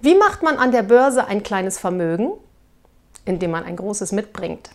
Wie macht man an der Börse ein kleines Vermögen? Indem man ein großes mitbringt.